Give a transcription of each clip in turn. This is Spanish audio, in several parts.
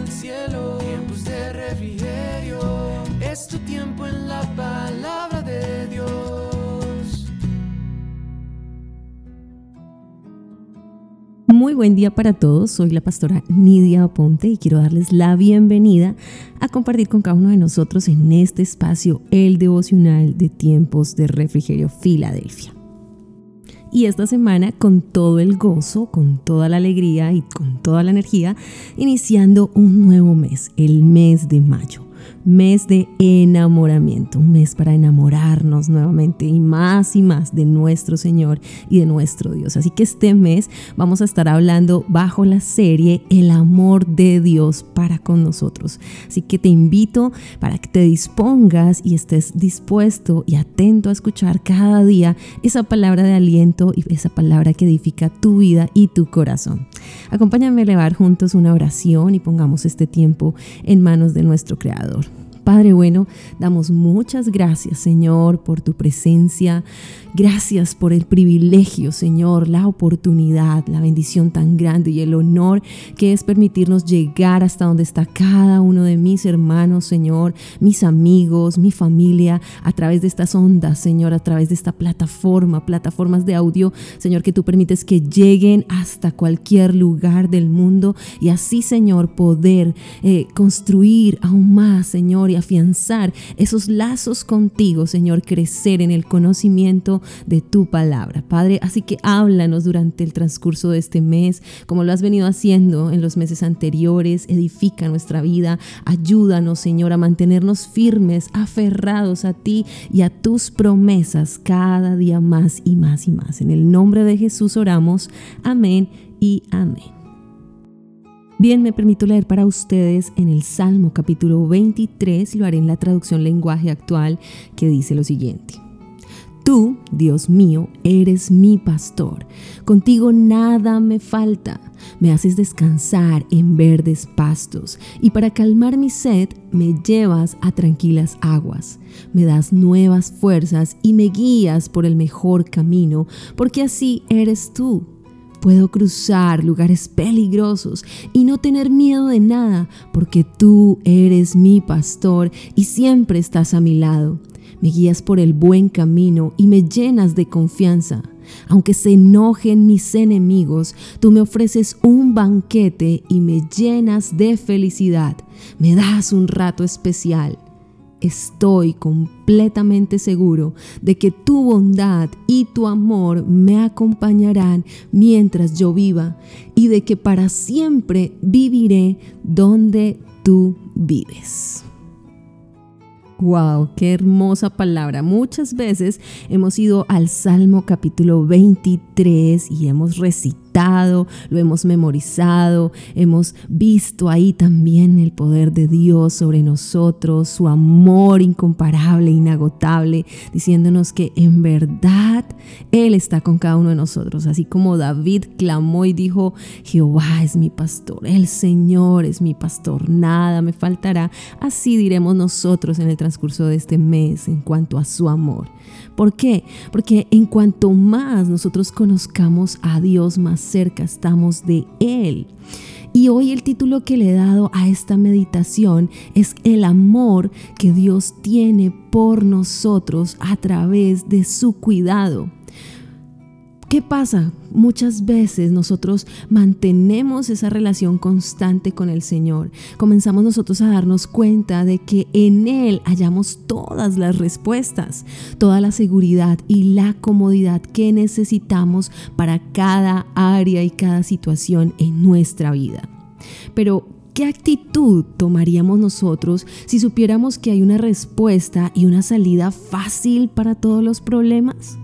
el cielo, tiempos de refrigerio. Es tu tiempo en la palabra de Dios. Muy buen día para todos, soy la pastora Nidia Ponte y quiero darles la bienvenida a compartir con cada uno de nosotros en este espacio el devocional de tiempos de refrigerio Filadelfia. Y esta semana con todo el gozo, con toda la alegría y con toda la energía, iniciando un nuevo mes, el mes de mayo mes de enamoramiento, un mes para enamorarnos nuevamente y más y más de nuestro Señor y de nuestro Dios. Así que este mes vamos a estar hablando bajo la serie El amor de Dios para con nosotros. Así que te invito para que te dispongas y estés dispuesto y atento a escuchar cada día esa palabra de aliento y esa palabra que edifica tu vida y tu corazón. Acompáñame a elevar juntos una oración y pongamos este tiempo en manos de nuestro Creador. Padre bueno, damos muchas gracias, Señor, por tu presencia. Gracias por el privilegio, Señor, la oportunidad, la bendición tan grande y el honor que es permitirnos llegar hasta donde está cada uno de mis hermanos, Señor, mis amigos, mi familia, a través de estas ondas, Señor, a través de esta plataforma, plataformas de audio, Señor, que tú permites que lleguen hasta cualquier lugar del mundo y así, Señor, poder eh, construir aún más, Señor, y afianzar esos lazos contigo, Señor, crecer en el conocimiento de tu palabra. Padre, así que háblanos durante el transcurso de este mes, como lo has venido haciendo en los meses anteriores, edifica nuestra vida, ayúdanos, Señor, a mantenernos firmes, aferrados a ti y a tus promesas cada día más y más y más. En el nombre de Jesús oramos. Amén y amén. Bien, me permito leer para ustedes en el Salmo capítulo 23 y lo haré en la traducción lenguaje actual que dice lo siguiente. Tú, Dios mío, eres mi pastor. Contigo nada me falta. Me haces descansar en verdes pastos y para calmar mi sed me llevas a tranquilas aguas. Me das nuevas fuerzas y me guías por el mejor camino, porque así eres tú. Puedo cruzar lugares peligrosos y no tener miedo de nada, porque tú eres mi pastor y siempre estás a mi lado me guías por el buen camino y me llenas de confianza. Aunque se enojen mis enemigos, tú me ofreces un banquete y me llenas de felicidad. Me das un rato especial. Estoy completamente seguro de que tu bondad y tu amor me acompañarán mientras yo viva y de que para siempre viviré donde tú vives. Wow, qué hermosa palabra. Muchas veces hemos ido al Salmo capítulo 23 y hemos recitado lo hemos memorizado, hemos visto ahí también el poder de Dios sobre nosotros, su amor incomparable, inagotable, diciéndonos que en verdad Él está con cada uno de nosotros, así como David clamó y dijo, Jehová es mi pastor, el Señor es mi pastor, nada me faltará, así diremos nosotros en el transcurso de este mes en cuanto a su amor. ¿Por qué? Porque en cuanto más nosotros conozcamos a Dios, más cerca estamos de Él. Y hoy el título que le he dado a esta meditación es el amor que Dios tiene por nosotros a través de su cuidado. ¿Qué pasa? Muchas veces nosotros mantenemos esa relación constante con el Señor. Comenzamos nosotros a darnos cuenta de que en Él hallamos todas las respuestas, toda la seguridad y la comodidad que necesitamos para cada área y cada situación en nuestra vida. Pero, ¿Qué actitud tomaríamos nosotros si supiéramos que hay una respuesta y una salida fácil para todos los problemas?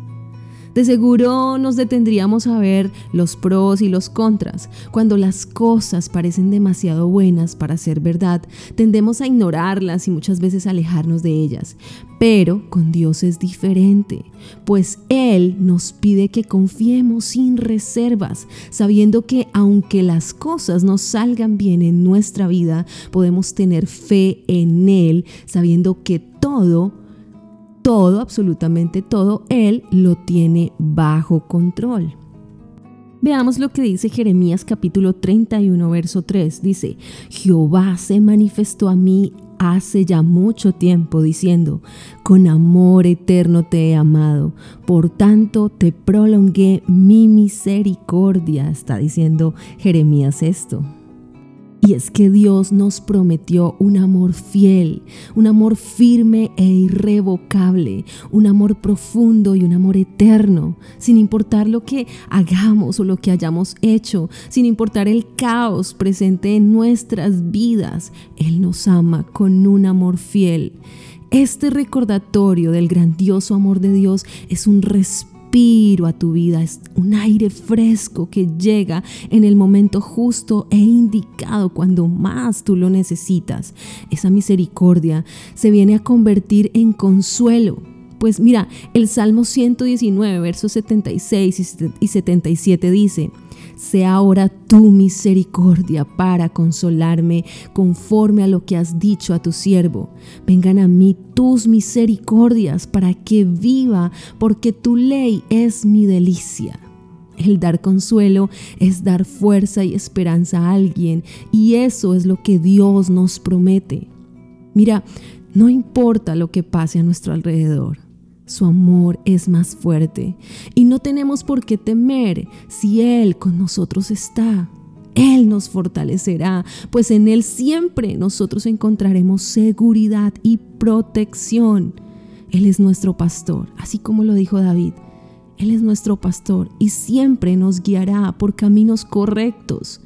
De seguro nos detendríamos a ver los pros y los contras. Cuando las cosas parecen demasiado buenas para ser verdad, tendemos a ignorarlas y muchas veces alejarnos de ellas. Pero con Dios es diferente, pues Él nos pide que confiemos sin reservas, sabiendo que aunque las cosas no salgan bien en nuestra vida, podemos tener fe en Él, sabiendo que todo todo, absolutamente todo, Él lo tiene bajo control. Veamos lo que dice Jeremías capítulo 31, verso 3. Dice, Jehová se manifestó a mí hace ya mucho tiempo diciendo, con amor eterno te he amado, por tanto te prolongué mi misericordia. Está diciendo Jeremías esto. Y es que Dios nos prometió un amor fiel, un amor firme e irrevocable, un amor profundo y un amor eterno, sin importar lo que hagamos o lo que hayamos hecho, sin importar el caos presente en nuestras vidas. Él nos ama con un amor fiel. Este recordatorio del grandioso amor de Dios es un respeto a tu vida, es un aire fresco que llega en el momento justo e indicado cuando más tú lo necesitas. Esa misericordia se viene a convertir en consuelo. Pues mira, el Salmo 119, versos 76 y 77 dice, sea ahora tu misericordia para consolarme conforme a lo que has dicho a tu siervo. Vengan a mí tus misericordias para que viva, porque tu ley es mi delicia. El dar consuelo es dar fuerza y esperanza a alguien y eso es lo que Dios nos promete. Mira, no importa lo que pase a nuestro alrededor. Su amor es más fuerte y no tenemos por qué temer si Él con nosotros está. Él nos fortalecerá, pues en Él siempre nosotros encontraremos seguridad y protección. Él es nuestro pastor, así como lo dijo David. Él es nuestro pastor y siempre nos guiará por caminos correctos.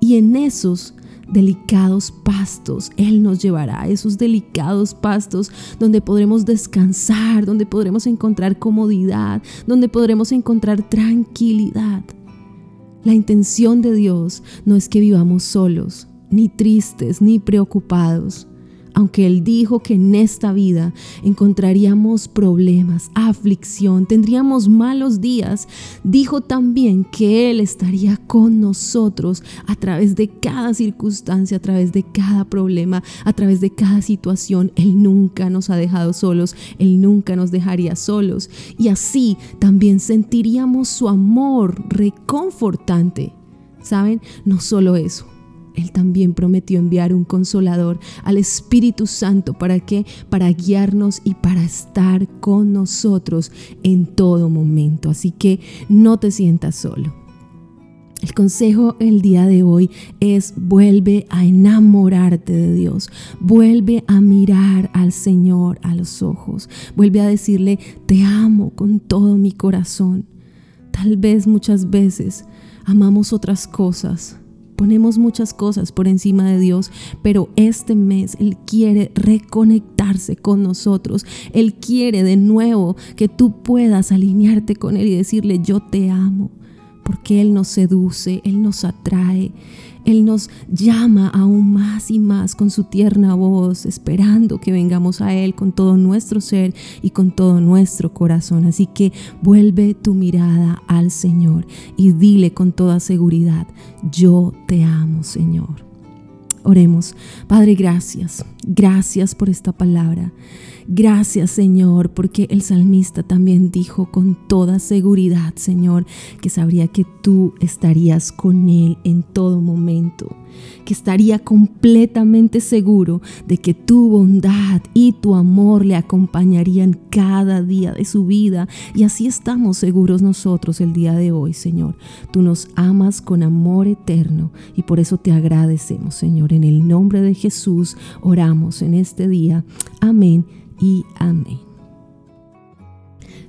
Y en esos delicados pastos. Él nos llevará a esos delicados pastos donde podremos descansar, donde podremos encontrar comodidad, donde podremos encontrar tranquilidad. La intención de Dios no es que vivamos solos, ni tristes, ni preocupados aunque Él dijo que en esta vida encontraríamos problemas, aflicción, tendríamos malos días, dijo también que Él estaría con nosotros a través de cada circunstancia, a través de cada problema, a través de cada situación. Él nunca nos ha dejado solos, Él nunca nos dejaría solos. Y así también sentiríamos su amor reconfortante. ¿Saben? No solo eso, él también prometió enviar un consolador al Espíritu Santo para que para guiarnos y para estar con nosotros en todo momento. Así que no te sientas solo. El consejo el día de hoy es vuelve a enamorarte de Dios, vuelve a mirar al Señor a los ojos, vuelve a decirle te amo con todo mi corazón. Tal vez muchas veces amamos otras cosas, Ponemos muchas cosas por encima de Dios, pero este mes Él quiere reconectarse con nosotros. Él quiere de nuevo que tú puedas alinearte con Él y decirle, yo te amo, porque Él nos seduce, Él nos atrae. Él nos llama aún más y más con su tierna voz, esperando que vengamos a Él con todo nuestro ser y con todo nuestro corazón. Así que vuelve tu mirada al Señor y dile con toda seguridad, yo te amo, Señor. Oremos, Padre, gracias, gracias por esta palabra. Gracias Señor, porque el salmista también dijo con toda seguridad, Señor, que sabría que tú estarías con él en todo momento, que estaría completamente seguro de que tu bondad y tu amor le acompañarían cada día de su vida. Y así estamos seguros nosotros el día de hoy, Señor. Tú nos amas con amor eterno y por eso te agradecemos, Señor. En el nombre de Jesús oramos en este día. Amén y amén.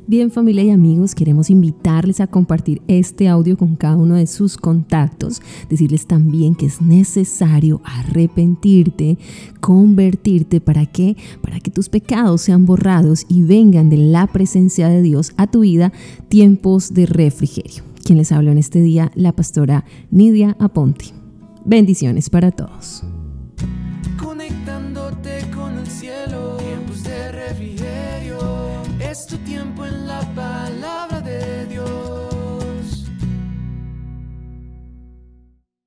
Bien familia y amigos, queremos invitarles a compartir este audio con cada uno de sus contactos, decirles también que es necesario arrepentirte, convertirte para que para que tus pecados sean borrados y vengan de la presencia de Dios a tu vida tiempos de refrigerio. Quien les habla en este día, la pastora Nidia Aponte. Bendiciones para todos.